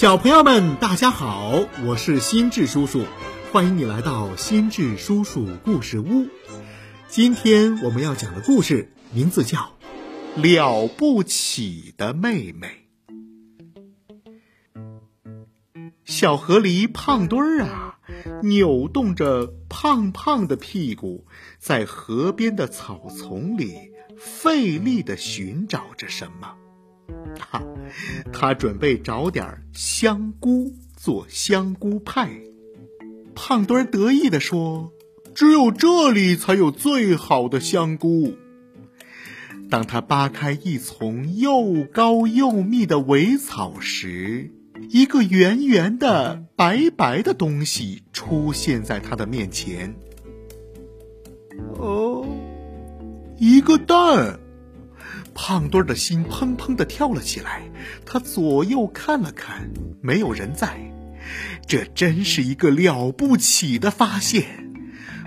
小朋友们，大家好，我是心智叔叔，欢迎你来到心智叔叔故事屋。今天我们要讲的故事名字叫《了不起的妹妹》。小河狸胖墩儿啊，扭动着胖胖的屁股，在河边的草丛里费力的寻找着什么。哈，他准备找点香菇做香菇派。胖墩得意地说：“只有这里才有最好的香菇。”当他扒开一丛又高又密的苇草时，一个圆圆的、白白的东西出现在他的面前。哦，一个蛋。胖墩儿的心砰砰的跳了起来，他左右看了看，没有人在。这真是一个了不起的发现。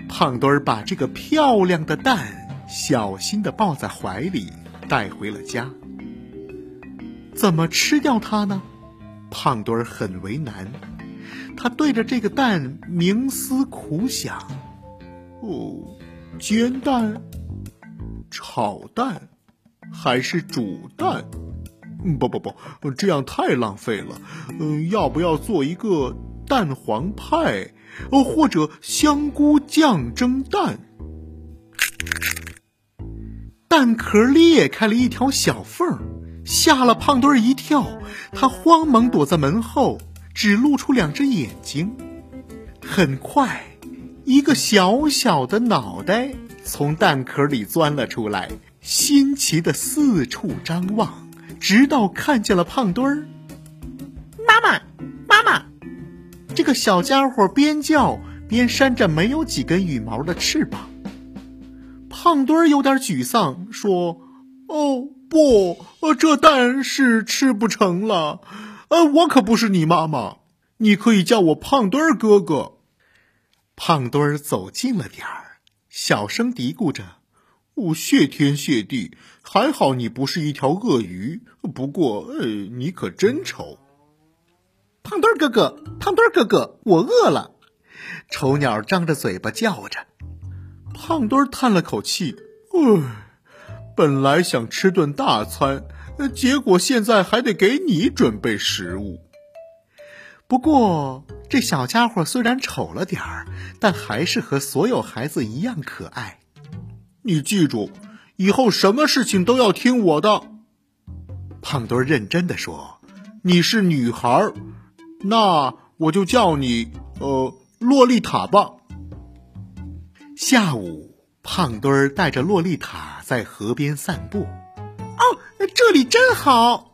胖墩儿把这个漂亮的蛋小心的抱在怀里，带回了家。怎么吃掉它呢？胖墩儿很为难，他对着这个蛋冥思苦想。哦，煎蛋，炒蛋。还是煮蛋？嗯不不不，这样太浪费了。嗯，要不要做一个蛋黄派？哦，或者香菇酱蒸蛋？蛋壳裂开了一条小缝，吓了胖墩儿一跳。他慌忙躲在门后，只露出两只眼睛。很快，一个小小的脑袋从蛋壳里钻了出来。新奇的四处张望，直到看见了胖墩儿。妈妈，妈妈！这个小家伙边叫边扇着没有几根羽毛的翅膀。胖墩儿有点沮丧，说：“哦，不，呃这蛋是吃不成了。呃，我可不是你妈妈，你可以叫我胖墩儿哥哥。”胖墩儿走近了点儿，小声嘀咕着。哦，谢天谢地，还好你不是一条鳄鱼。不过，呃，你可真丑。胖墩哥哥，胖墩哥哥，我饿了。丑鸟张着嘴巴叫着。胖墩叹了口气，唉，本来想吃顿大餐，结果现在还得给你准备食物。不过，这小家伙虽然丑了点儿，但还是和所有孩子一样可爱。你记住，以后什么事情都要听我的。胖墩儿认真的说：“你是女孩，那我就叫你呃洛丽塔吧。”下午，胖墩儿带着洛丽塔在河边散步。哦，这里真好！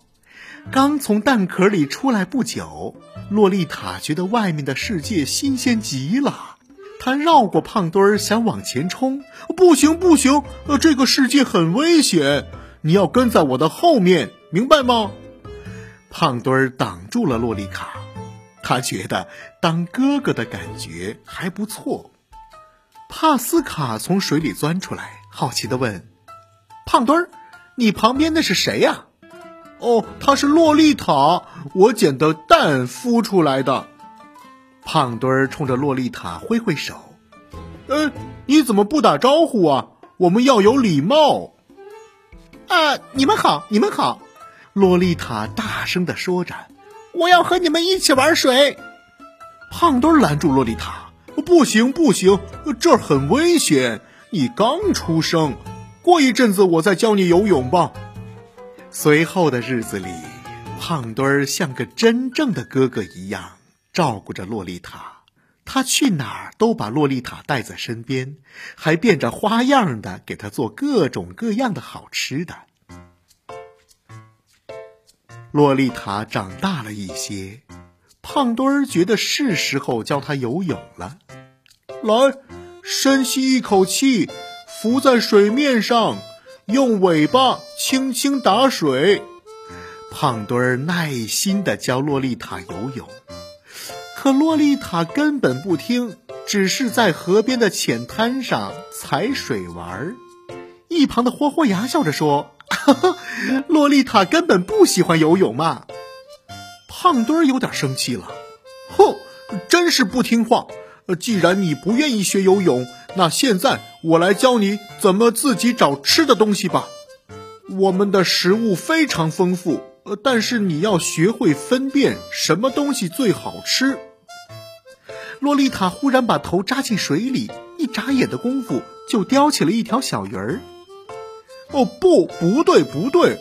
刚从蛋壳里出来不久，洛丽塔觉得外面的世界新鲜极了。他绕过胖墩儿，想往前冲，不行不行，呃，这个世界很危险，你要跟在我的后面，明白吗？胖墩儿挡住了洛丽卡，他觉得当哥哥的感觉还不错。帕斯卡从水里钻出来，好奇的问：“胖墩儿，你旁边那是谁呀？”“哦，他是洛丽塔，我捡的蛋孵出来的。”胖墩儿冲着洛丽塔挥挥手，“呃，你怎么不打招呼啊？我们要有礼貌。”“啊，你们好，你们好！”洛丽塔大声的说着，“我要和你们一起玩水。”胖墩儿拦住洛丽塔，“不行，不行，这儿很危险，你刚出生，过一阵子我再教你游泳吧。”随后的日子里，胖墩儿像个真正的哥哥一样。照顾着洛丽塔，他去哪儿都把洛丽塔带在身边，还变着花样的给她做各种各样的好吃的。洛丽塔长大了一些，胖墩儿觉得是时候教她游泳了。来，深吸一口气，浮在水面上，用尾巴轻轻打水。胖墩儿耐心的教洛丽塔游泳。可洛丽塔根本不听，只是在河边的浅滩上踩水玩儿。一旁的霍霍牙笑着说：“洛丽塔根本不喜欢游泳嘛。”胖墩儿有点生气了，哼，真是不听话！既然你不愿意学游泳，那现在我来教你怎么自己找吃的东西吧。我们的食物非常丰富，但是你要学会分辨什么东西最好吃。洛丽塔忽然把头扎进水里，一眨眼的功夫就叼起了一条小鱼儿。哦，不，不对，不对！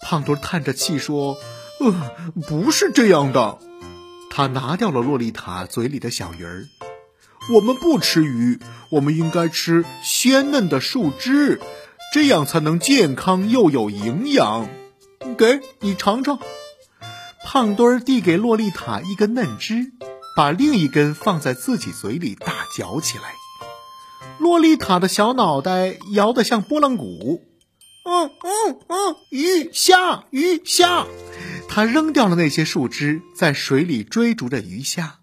胖墩叹着气说：“呃，不是这样的。”他拿掉了洛丽塔嘴里的小鱼儿。我们不吃鱼，我们应该吃鲜嫩的树枝，这样才能健康又有营养。给你尝尝。胖墩儿递给洛丽塔一根嫩枝，把另一根放在自己嘴里大嚼起来。洛丽塔的小脑袋摇得像拨浪鼓。嗯嗯嗯，鱼虾鱼虾，他扔掉了那些树枝，在水里追逐着鱼虾。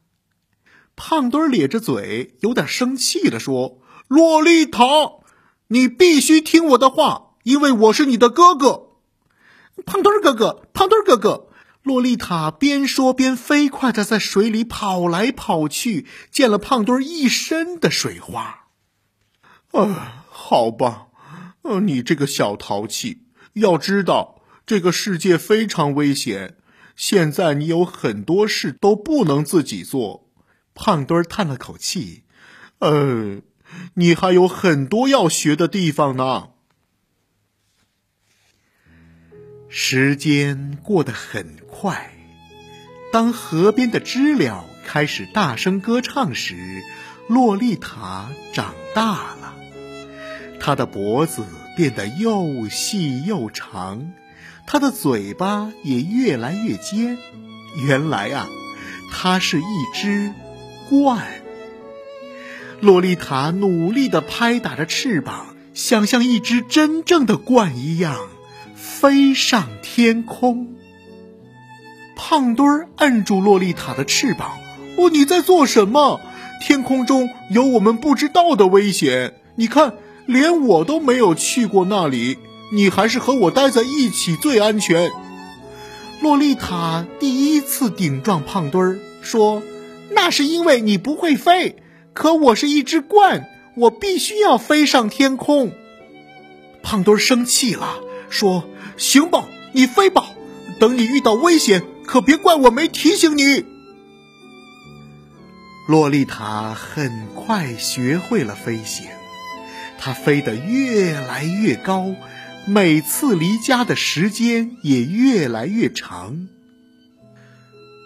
胖墩儿咧着嘴，有点生气的说：“洛丽塔，你必须听我的话，因为我是你的哥哥。”胖墩儿哥哥，胖墩儿哥哥，洛丽塔边说边飞快的在水里跑来跑去，溅了胖墩儿一身的水花。啊，好吧，呃，你这个小淘气，要知道这个世界非常危险，现在你有很多事都不能自己做。胖墩儿叹了口气：“呃，你还有很多要学的地方呢。”时间过得很快，当河边的知了开始大声歌唱时，洛丽塔长大了，她的脖子变得又细又长，她的嘴巴也越来越尖。原来啊，她是一只。鹳，洛丽塔努力地拍打着翅膀，想像一只真正的鹳一样飞上天空。胖墩儿摁住洛丽塔的翅膀：“哦，你在做什么？天空中有我们不知道的危险。你看，连我都没有去过那里，你还是和我待在一起最安全。”洛丽塔第一次顶撞胖墩儿，说。那是因为你不会飞，可我是一只鹳，我必须要飞上天空。胖墩儿生气了，说：“行吧，你飞吧，等你遇到危险，可别怪我没提醒你。”洛丽塔很快学会了飞行，她飞得越来越高，每次离家的时间也越来越长。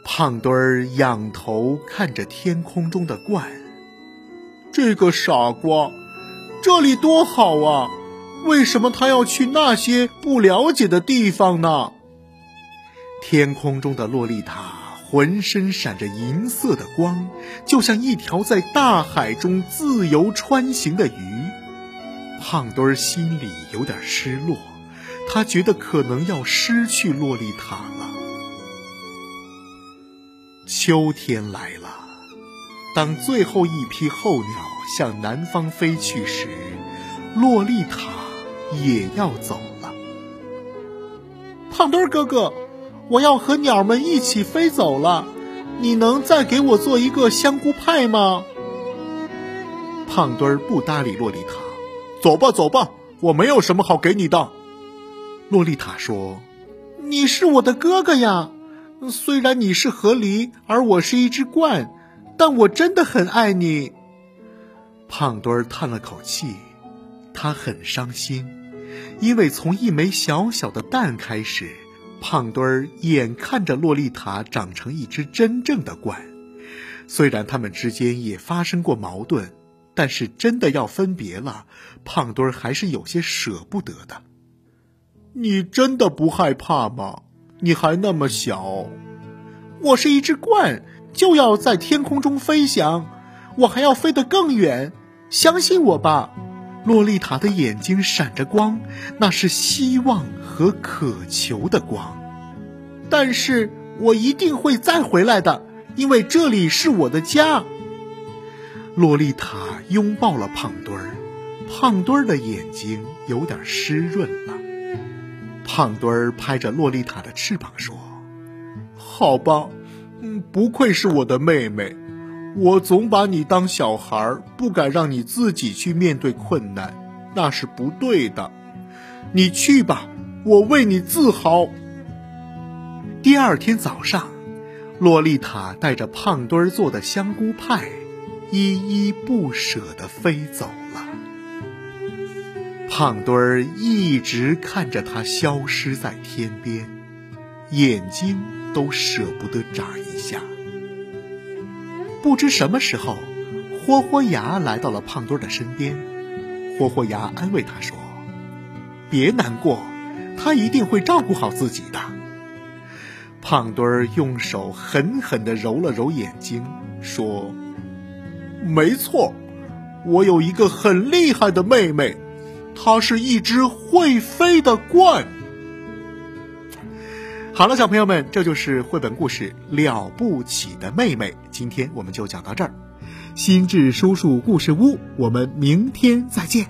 胖墩儿仰头看着天空中的鹳，这个傻瓜，这里多好啊！为什么他要去那些不了解的地方呢？天空中的洛丽塔浑身闪着银色的光，就像一条在大海中自由穿行的鱼。胖墩儿心里有点失落，他觉得可能要失去洛丽塔了。秋天来了，当最后一批候鸟向南方飞去时，洛丽塔也要走了。胖墩儿哥哥，我要和鸟们一起飞走了，你能再给我做一个香菇派吗？胖墩儿不搭理洛丽塔，走吧走吧，我没有什么好给你的。洛丽塔说：“你是我的哥哥呀。”虽然你是河狸，而我是一只鹳，但我真的很爱你。胖墩儿叹了口气，他很伤心，因为从一枚小小的蛋开始，胖墩儿眼看着洛丽塔长成一只真正的鹳。虽然他们之间也发生过矛盾，但是真的要分别了，胖墩儿还是有些舍不得的。你真的不害怕吗？你还那么小，我是一只鹳，就要在天空中飞翔，我还要飞得更远。相信我吧，洛丽塔的眼睛闪着光，那是希望和渴求的光。但是我一定会再回来的，因为这里是我的家。洛丽塔拥抱了胖墩儿，胖墩儿的眼睛有点湿润了。胖墩儿拍着洛丽塔的翅膀说：“好吧，嗯，不愧是我的妹妹。我总把你当小孩，不敢让你自己去面对困难，那是不对的。你去吧，我为你自豪。第二天早上，洛丽塔带着胖墩儿做的香菇派，依依不舍地飞走了。胖墩儿一直看着它消失在天边，眼睛都舍不得眨一下。不知什么时候，豁豁牙来到了胖墩儿的身边。豁豁牙安慰他说：“别难过，他一定会照顾好自己的。”胖墩儿用手狠狠地揉了揉眼睛，说：“没错，我有一个很厉害的妹妹，她是一只会飞的鹳。”好了，小朋友们，这就是绘本故事《了不起的妹妹》。今天我们就讲到这儿，心智叔叔故事屋，我们明天再见。